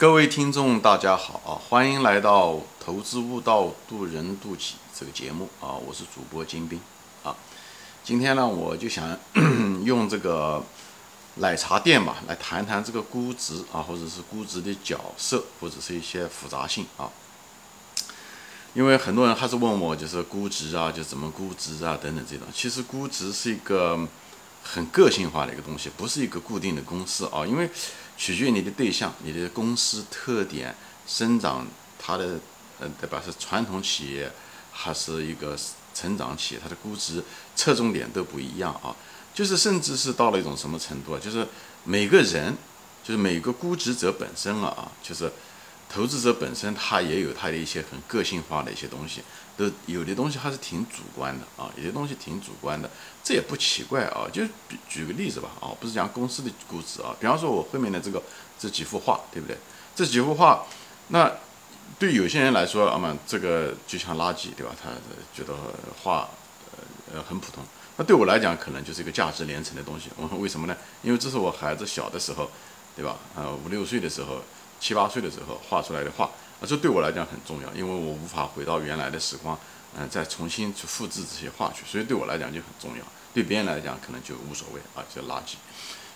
各位听众，大家好啊！欢迎来到《投资悟道，渡人渡己》这个节目啊！我是主播金兵啊。今天呢，我就想 用这个奶茶店吧，来谈谈这个估值啊，或者是估值的角色，或者是一些复杂性啊。因为很多人还是问我，就是估值啊，就怎么估值啊，等等这种。其实估值是一个很个性化的一个东西，不是一个固定的公式啊，因为。取决于你的对象、你的公司特点、生长，它的，呃，对吧？是传统企业还是一个成长企业？它的估值侧重点都不一样啊。就是甚至是到了一种什么程度啊？就是每个人，就是每个估值者本身了啊，就是。投资者本身他也有他的一些很个性化的一些东西，都有的东西还是挺主观的啊，有些东西挺主观的，这也不奇怪啊。就举举个例子吧啊，不是讲公司的估值啊，比方说我后面的这个这几幅画，对不对？这几幅画，那对有些人来说，啊嘛，这个就像垃圾，对吧？他觉得画呃呃很普通。那对我来讲，可能就是一个价值连城的东西。我说为什么呢？因为这是我孩子小的时候，对吧？呃，五六岁的时候。七八岁的时候画出来的画，啊，这对我来讲很重要，因为我无法回到原来的时光，嗯，再重新去复制这些画去，所以对我来讲就很重要，对别人来讲可能就无所谓啊，就垃圾。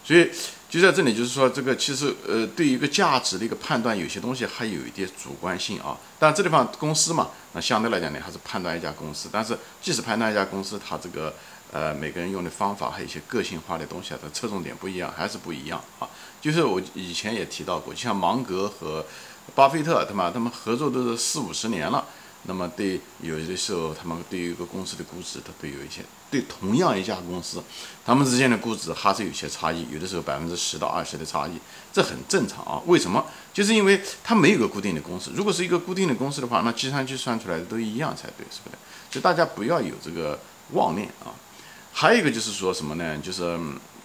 所以就在这里，就是说这个其实呃，对于一个价值的一个判断，有些东西还有一点主观性啊。但这地方公司嘛，那相对来讲呢，还是判断一家公司。但是即使判断一家公司，它这个呃每个人用的方法还有一些个性化的东西啊，它侧重点不一样，还是不一样啊。就是我以前也提到过，就像芒格和巴菲特，他们他们合作都是四五十年了。那么对有的时候，他们对于一个公司的估值，他都有一些对同样一家公司，他们之间的估值还是有些差异，有的时候百分之十到二十的差异，这很正常啊。为什么？就是因为它没有个固定的公式。如果是一个固定的公式的话，那计算机算出来的都一样才对，是不是？所以大家不要有这个妄念啊。还有一个就是说什么呢？就是。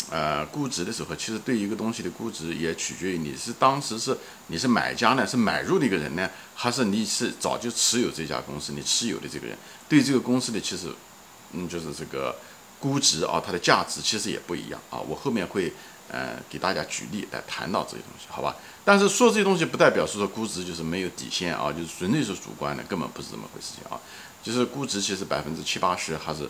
呃，估值的时候，其实对一个东西的估值也取决于你是当时是你是买家呢，是买入的一个人呢，还是你是早就持有这家公司，你持有的这个人对这个公司的其实，嗯，就是这个估值啊，它的价值其实也不一样啊。我后面会呃给大家举例来谈到这些东西，好吧？但是说这些东西不代表是说估值就是没有底线啊，就是纯粹是主观的，根本不是这么回事情啊。就是估值其实百分之七八十还是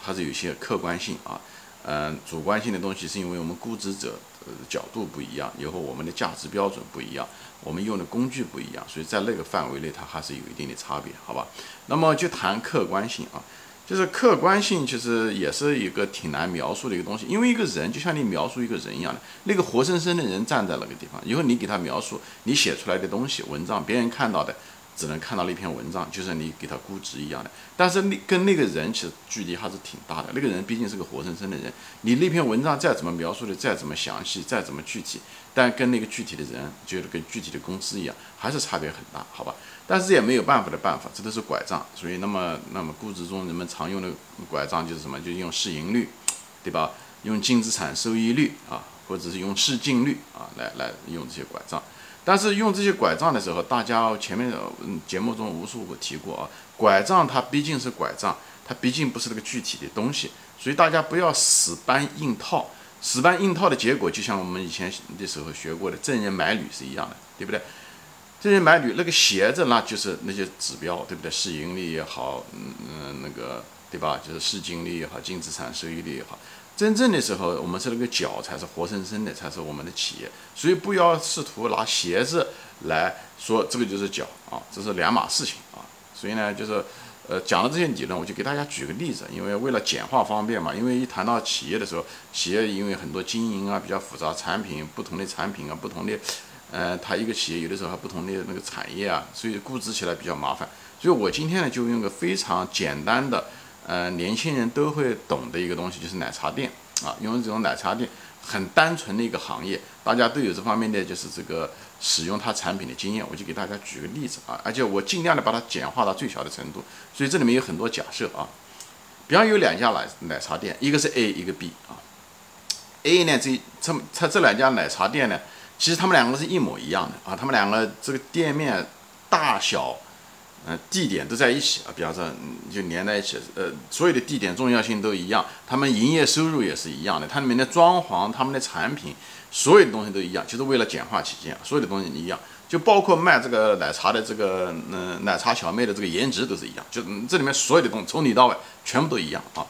还是有些客观性啊。嗯，主观性的东西是因为我们估值者呃角度不一样，以后我们的价值标准不一样，我们用的工具不一样，所以在那个范围内它还是有一定的差别，好吧？那么就谈客观性啊，就是客观性其实也是一个挺难描述的一个东西，因为一个人就像你描述一个人一样的，那个活生生的人站在那个地方，以后你给他描述你写出来的东西文章，别人看到的。只能看到那篇文章，就像你给他估值一样的。但是你跟那个人其实距离还是挺大的。那个人毕竟是个活生生的人，你那篇文章再怎么描述的再怎么详细，再怎么具体，但跟那个具体的人，就是跟具体的公司一样，还是差别很大，好吧？但是也没有办法的办法，这都是拐杖。所以那么那么估值中人们常用的拐杖就是什么？就用市盈率，对吧？用净资产收益率啊，或者是用市净率啊，来来用这些拐杖。但是用这些拐杖的时候，大家前面嗯节目中无数个提过啊，拐杖它毕竟是拐杖，它毕竟不是那个具体的东西，所以大家不要死搬硬套。死搬硬套的结果，就像我们以前的时候学过的证人买履是一样的，对不对？证人买履那个鞋子，那就是那些指标，对不对？市盈率也好，嗯嗯那个对吧？就是市净率也好，净资产收益率也好。真正的时候，我们是那个脚才是活生生的，才是我们的企业。所以不要试图拿鞋子来说这个就是脚啊，这是两码事情啊。所以呢，就是呃讲了这些理论，我就给大家举个例子，因为为了简化方便嘛。因为一谈到企业的时候，企业因为很多经营啊比较复杂，产品不同的产品啊，不同的呃，它一个企业有的时候还不同的那个产业啊，所以估值起来比较麻烦。所以我今天呢就用个非常简单的。呃，年轻人都会懂的一个东西就是奶茶店啊，因为这种奶茶店很单纯的一个行业，大家都有这方面的就是这个使用它产品的经验，我就给大家举个例子啊，而且我尽量的把它简化到最小的程度，所以这里面有很多假设啊，比方有两家奶奶茶店，一个是 A，一个 B 啊，A 呢这这它这两家奶茶店呢，其实他们两个是一模一样的啊，他们两个这个店面大小。嗯，地点都在一起啊，比方说就连在一起，呃，所有的地点重要性都一样，他们营业收入也是一样的，它里面的装潢、他们的产品，所有的东西都一样，就是为了简化起见，所有的东西一样，就包括卖这个奶茶的这个，嗯，奶茶小妹的这个颜值都是一样，就这里面所有的东西从里到外全部都一样啊。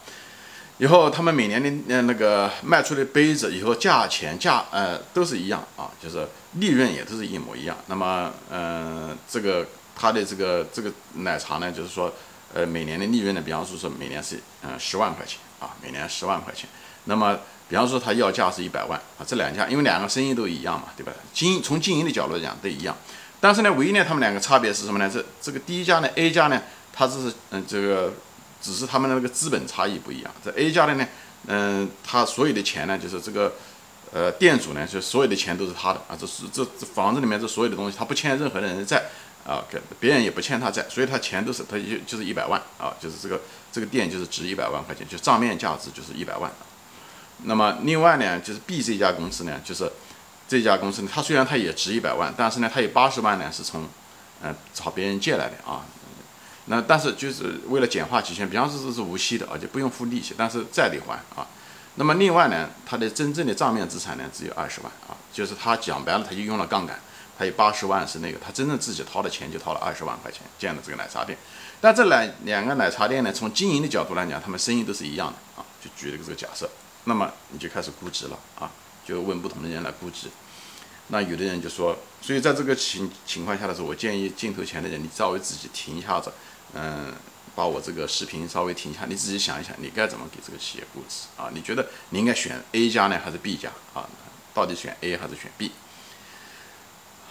以后他们每年的呃那个卖出的杯子，以后价钱价呃都是一样啊，就是利润也都是一模一样。那么嗯，这个它的这个这个奶茶呢，就是说呃每年的利润呢，比方说说每年是嗯十万块钱啊，每年十万块钱。那么比方说他要价是一百万啊，这两家因为两个生意都一样嘛，对吧？经从经营的角度来讲都一样，但是呢，唯一呢他们两个差别是什么呢？这这个第一家呢 A 家呢，它是嗯这个。只是他们的那个资本差异不一样。这 A 家的呢，嗯，他所有的钱呢，就是这个，呃，店主呢，就所有的钱都是他的啊。这是这这房子里面这所有的东西，他不欠任何的人债啊，给别人也不欠他债，所以他钱都是他就就是一百万啊，就是这个这个店就是值一百万块钱，就账面价值就是一百万。那么另外呢，就是 B 这家公司呢，就是这家公司呢，它虽然它也值一百万，但是呢，它有八十万呢是从嗯找别人借来的啊。那但是就是为了简化期限，比方说这是无息的啊，就不用付利息，但是债得还啊。那么另外呢，它的真正的账面资产呢只有二十万啊，就是他讲白了，他就用了杠杆，他有八十万是那个，他真正自己掏的钱就掏了二十万块钱建的这个奶茶店。但这两两个奶茶店呢，从经营的角度来讲，他们生意都是一样的啊。就举了个这个假设，那么你就开始估值了啊，就问不同的人来估值。那有的人就说，所以在这个情情况下的时候，我建议镜头前的人，你稍微自己停一下子。嗯，把我这个视频稍微停一下，你自己想一想，你该怎么给这个企业估值啊？你觉得你应该选 A 加呢，还是 B 加啊？到底选 A 还是选 B？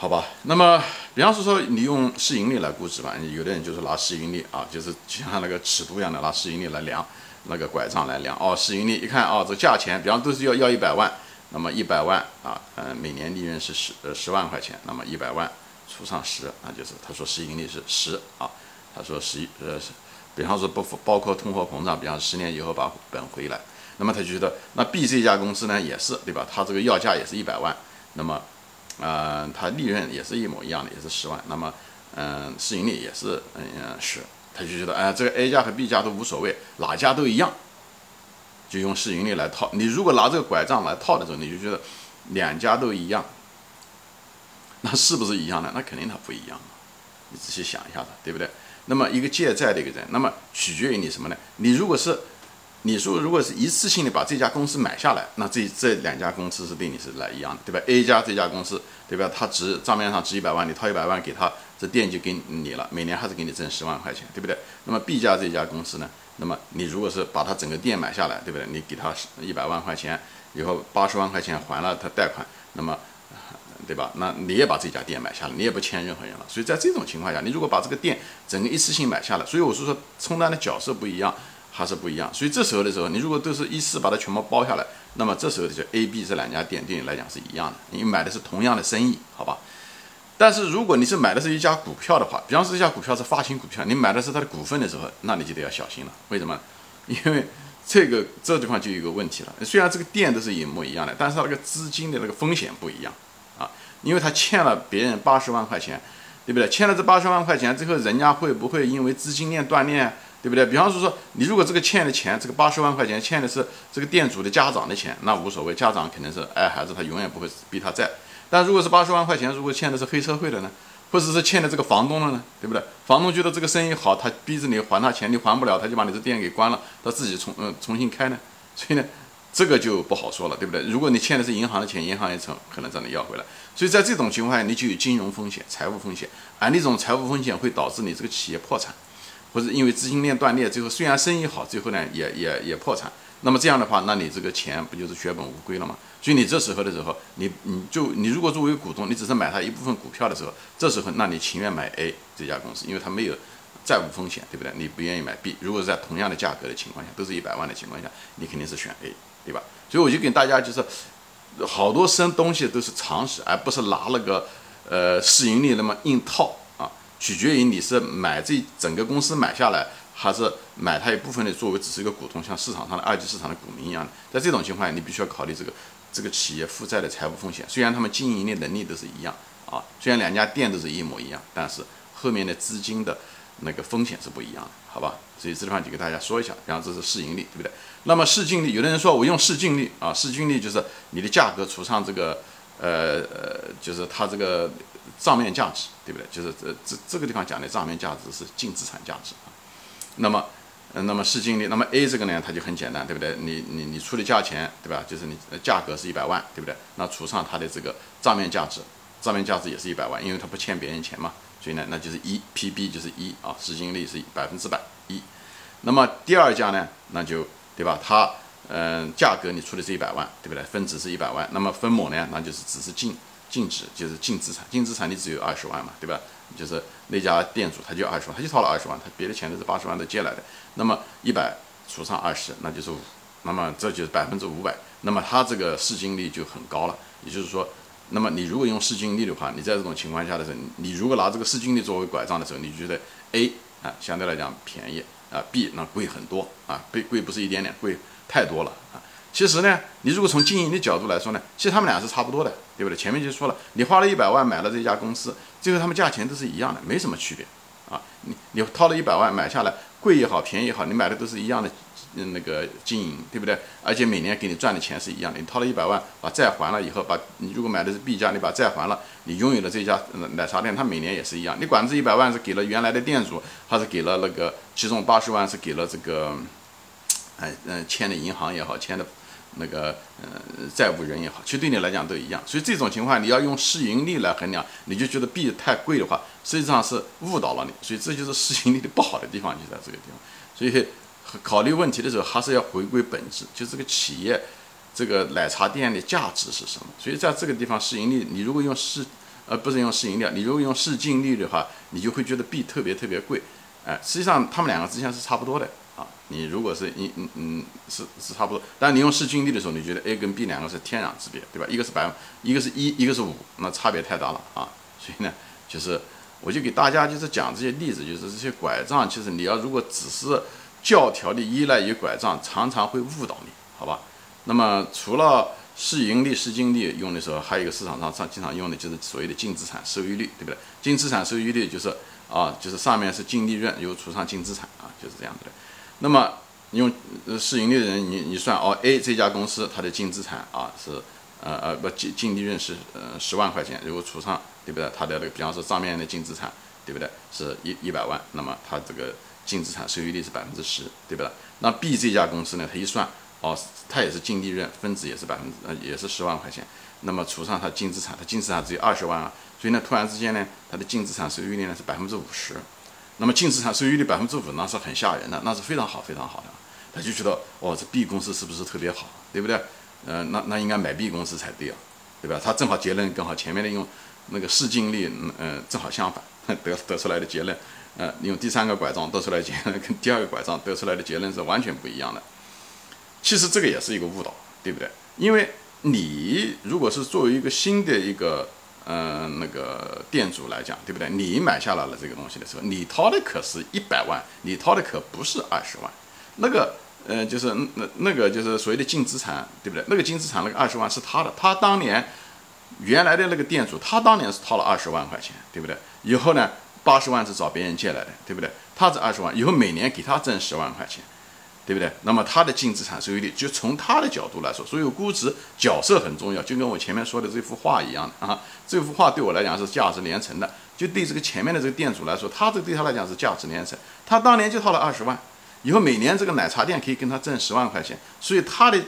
好吧，那么比方说说你用市盈率来估值吧，有的人就是拿市盈率啊，就是就像那个尺度一样的拿市盈率来量，那个拐杖来量哦，市盈率一看哦，这价钱，比方都是要要一百万，那么一百万啊，嗯，每年利润是十呃十万块钱，那么一百万除上十，那就是他说市盈率是十啊。他说十一呃，比方说不包括通货膨胀，比方十年以后把本回来，那么他就觉得那 B 这家公司呢也是对吧？他这个要价也是一百万，那么呃，他利润也是一模一样的，也是十万，那么嗯，市盈率也是嗯十，他就觉得哎，这个 A 家和 B 家都无所谓，哪家都一样，就用市盈率来套。你如果拿这个拐杖来套的时候，你就觉得两家都一样，那是不是一样的？那肯定它不一样你仔细想一下子，对不对？那么一个借债的一个人，那么取决于你什么呢？你如果是，你说如果是一次性的把这家公司买下来，那这这两家公司是对你是来一样的，对吧？A 家这家公司，对吧？它值账面上值一百万，你掏一百万给他，这店就给你了，每年还是给你挣十万块钱，对不对？那么 B 家这家公司呢？那么你如果是把它整个店买下来，对不对？你给他一百万块钱，以后八十万块钱还了他贷款，那么。对吧？那你也把这家店买下来，你也不欠任何人了。所以在这种情况下，你如果把这个店整个一次性买下来，所以我是说充当的角色不一样，它是不一样。所以这时候的时候，你如果都是一次把它全部包下来，那么这时候的就 A、B 这两家店对你来讲是一样的，你买的是同样的生意，好吧？但是如果你是买的是一家股票的话，比方说这家股票是发行股票，你买的是它的股份的时候，那你就得要小心了。为什么？因为这个这地方就有一个问题了。虽然这个店都是一模一样的，但是它那个资金的那个风险不一样啊。因为他欠了别人八十万块钱，对不对？欠了这八十万块钱之后，人家会不会因为资金链断裂，对不对？比方说说，你如果这个欠的钱，这个八十万块钱欠的是这个店主的家长的钱，那无所谓，家长肯定是爱孩子，他永远不会逼他债。但如果是八十万块钱，如果欠的是黑社会的呢，或者是欠的这个房东的呢，对不对？房东觉得这个生意好，他逼着你还他钱，你还不了，他就把你这店给关了，他自己重嗯重新开呢，所以呢。这个就不好说了，对不对？如果你欠的是银行的钱，银行也从可能找你要回来。所以在这种情况下，你就有金融风险、财务风险，而那种财务风险会导致你这个企业破产，或者因为资金链断裂，最后虽然生意好，最后呢也也也破产。那么这样的话，那你这个钱不就是血本无归了吗？所以你这时候的时候，你你就你如果作为股东，你只是买他一部分股票的时候，这时候那你情愿买 A 这家公司，因为它没有债务风险，对不对？你不愿意买 B。如果是在同样的价格的情况下，都是一百万的情况下，你肯定是选 A。对吧？所以我就给大家就是，好多生东西都是常识，而不是拿那个呃市盈率那么硬套。取决于你是买这整个公司买下来，还是买它一部分的作为只是一个股东，像市场上的二级市场的股民一样的。在这种情况下，你必须要考虑这个这个企业负债的财务风险。虽然他们经营的能力都是一样啊，虽然两家店都是一模一样，但是后面的资金的那个风险是不一样的，好吧？所以这地方就给大家说一下，然后这是市盈率，对不对？那么市净率，有的人说我用市净率啊，市净率就是你的价格除上这个，呃呃，就是它这个账面价值，对不对？就是这这这个地方讲的账面价值是净资产价值啊。那么，呃，那么市净率，那么 A 这个呢，它就很简单，对不对？你你你出的价钱，对吧？就是你价格是一百万，对不对？那除上它的这个账面价值，账面价值也是一百万，因为它不欠别人钱嘛。所以呢，那就是一 PB 就是一啊，市净率是百分之百一。那么第二家呢，那就对吧？它嗯，价格你出的是一百万，对不对？分值是一百万，那么分母呢，那就是只是净净值，就是净资产，净资产你只有二十万嘛，对吧？就是那家店主他就二十万，他就掏了二十万，他别的钱都是八十万都借来的。那么一百除上二十，那就是五，那么这就是百分之五百，那么它这个市净率就很高了，也就是说。那么你如果用市净率的话，你在这种情况下的时候，你如果拿这个市净率作为拐杖的时候，你觉得 A 啊相对来讲便宜啊，B 那贵很多啊，贵贵不是一点点，贵太多了。其实呢，你如果从经营的角度来说呢，其实他们俩是差不多的，对不对？前面就说了，你花了一百万买了这家公司，最后他们价钱都是一样的，没什么区别啊。你你掏了一百万买下来，贵也好，便宜也好，你买的都是一样的。嗯，那个经营对不对？而且每年给你赚的钱是一样的。你掏了一百万，把债还了以后，把你如果买的是 B 家，你把债还了，你拥有了这家奶茶店，它每年也是一样。你管这一百万是给了原来的店主，还是给了那个其中八十万是给了这个，哎嗯签的银行也好，签的那个呃债务人也好，其实对你来讲都一样。所以这种情况你要用市盈率来衡量，你就觉得 B 太贵的话，实际上是误导了你。所以这就是市盈率的不好的地方，就在这个地方。所以。考虑问题的时候，还是要回归本质，就这个企业，这个奶茶店的价值是什么？所以在这个地方，市盈率，你如果用市，呃，不是用市盈率，你如果用市净率的话，你就会觉得 B 特别特别贵，哎，实际上他们两个之间是差不多的。你如果是一嗯嗯是是差不多，但你用市净率的时候，你觉得 A 跟 B 两个是天壤之别，对吧？一个是百，一个是一，一个是五，那差别太大了啊。所以呢，就是我就给大家就是讲这些例子，就是这些拐杖，其实你要如果只是。教条的依赖于拐杖，常常会误导你，好吧？那么除了市盈率、市净率用的时候，还有一个市场上上经常用的就是所谓的净资产收益率，对不对？净资产收益率就是啊，就是上面是净利润又除上净资产啊，就是这样子的。那么用市盈率的人，你你算哦，A 这家公司它的净资产啊是呃呃不净净利润是呃十万块钱，如果除上对不对？它的那个比方说账面的净资产对不对？是一一百万，那么它这个。净资产收益率是百分之十，对不对？那 B 这家公司呢？它一算，哦，它也是净利润，分子也是百分之，呃，也是十万块钱。那么除上它净资产，它净资产只有二十万啊，所以呢，突然之间呢，它的净资产收益率呢是百分之五十。那么净资产收益率百分之五，那是很吓人的，那是非常好，非常好的。他就觉得，哦，这 B 公司是不是特别好，对不对？嗯，那那应该买 B 公司才对啊，对吧？他正好结论刚好前面的用那个市净率，嗯嗯，正好相反，得得出来的结论。呃，用第三个拐杖得出来结论，跟第二个拐杖得出来的结论是完全不一样的。其实这个也是一个误导，对不对？因为你如果是作为一个新的一个嗯那个店主来讲，对不对？你买下来了这个东西的时候，你掏的可是一百万，你掏的可不是二十万。那个呃，就是那那个就是所谓的净资产，对不对？那个净资产那个二十万是他的，他当年原来的那个店主，他当年是掏了二十万块钱，对不对？以后呢？八十万是找别人借来的，对不对？他这二十万以后每年给他挣十万块钱，对不对？那么他的净资产收益率，就从他的角度来说，所以估值角色很重要，就跟我前面说的这幅画一样的啊。这幅画对我来讲是价值连城的，就对这个前面的这个店主来说，他这对他来讲是价值连城。他当年就套了二十万，以后每年这个奶茶店可以跟他挣十万块钱，所以他的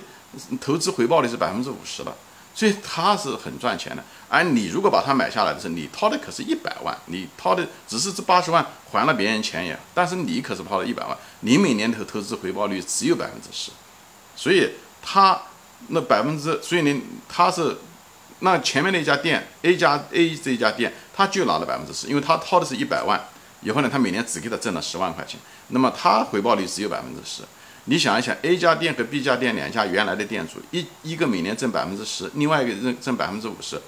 投资回报率是百分之五十了。所以他是很赚钱的，而你如果把它买下来的时候，你掏的可是一百万，你掏的只是这八十万还了别人钱也，但是你可是掏了一百万，你每年投投资回报率只有百分之十，所以他那百分之，所以你他是那前面那家店 A 家 A 这家店，他就拿了百分之十，因为他掏的是一百万，以后呢，他每年只给他挣了十万块钱，那么他回报率只有百分之十。你想一想，A 家店和 B 家店两家原来的店主，一一个每年挣百分之十，另外一个挣挣百分之五十，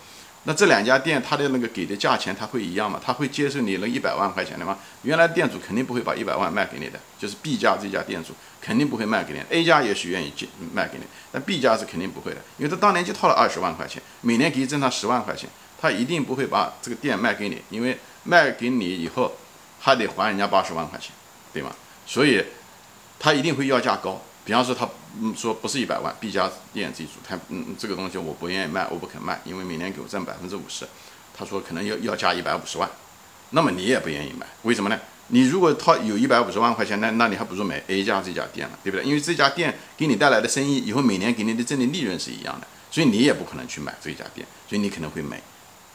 那这两家店他的那个给的价钱他会一样吗？他会接受你那一百万块钱的吗？原来店主肯定不会把一百万卖给你的，就是 B 家这家店主肯定不会卖给你，A 家也许愿意卖给你，但 B 家是肯定不会的，因为他当年就掏了二十万块钱，每年给你挣他十万块钱，他一定不会把这个店卖给你，因为卖给你以后。还得还人家八十万块钱，对吗？所以他一定会要价高。比方说他嗯说不是一百万，B 家店这一组，他嗯这个东西我不愿意卖，我不肯卖，因为每年给我挣百分之五十。他说可能要要加一百五十万，那么你也不愿意买，为什么呢？你如果他有一百五十万块钱，那那你还不如买 A 家这家店了，对不对？因为这家店给你带来的生意，以后每年给你的挣的利润是一样的，所以你也不可能去买这家店，所以你可能会买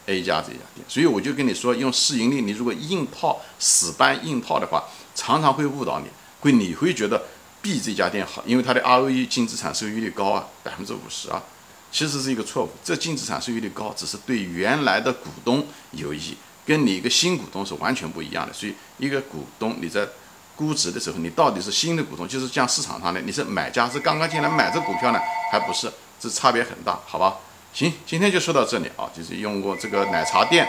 A 家这家店。所以我就跟你说，用市盈率，你如果硬套死搬硬套的话，常常会误导你，会你会觉得 B 这家店好，因为它的 ROE 净资产收益率高啊，百分之五十啊，其实是一个错误。这净资产收益率高，只是对原来的股东有益。跟你一个新股东是完全不一样的，所以一个股东你在估值的时候，你到底是新的股东，就是像市场上的你是买家，是刚刚进来买这股票呢，还不是？这差别很大，好吧？行，今天就说到这里啊，就是用过这个奶茶店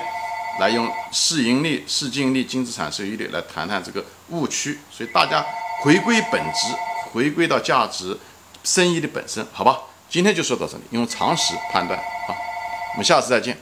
来用市盈率、市净率、净资产收益率来谈谈这个误区，所以大家回归本质，回归到价值生意的本身，好吧？今天就说到这里，用常识判断，啊，我们下次再见。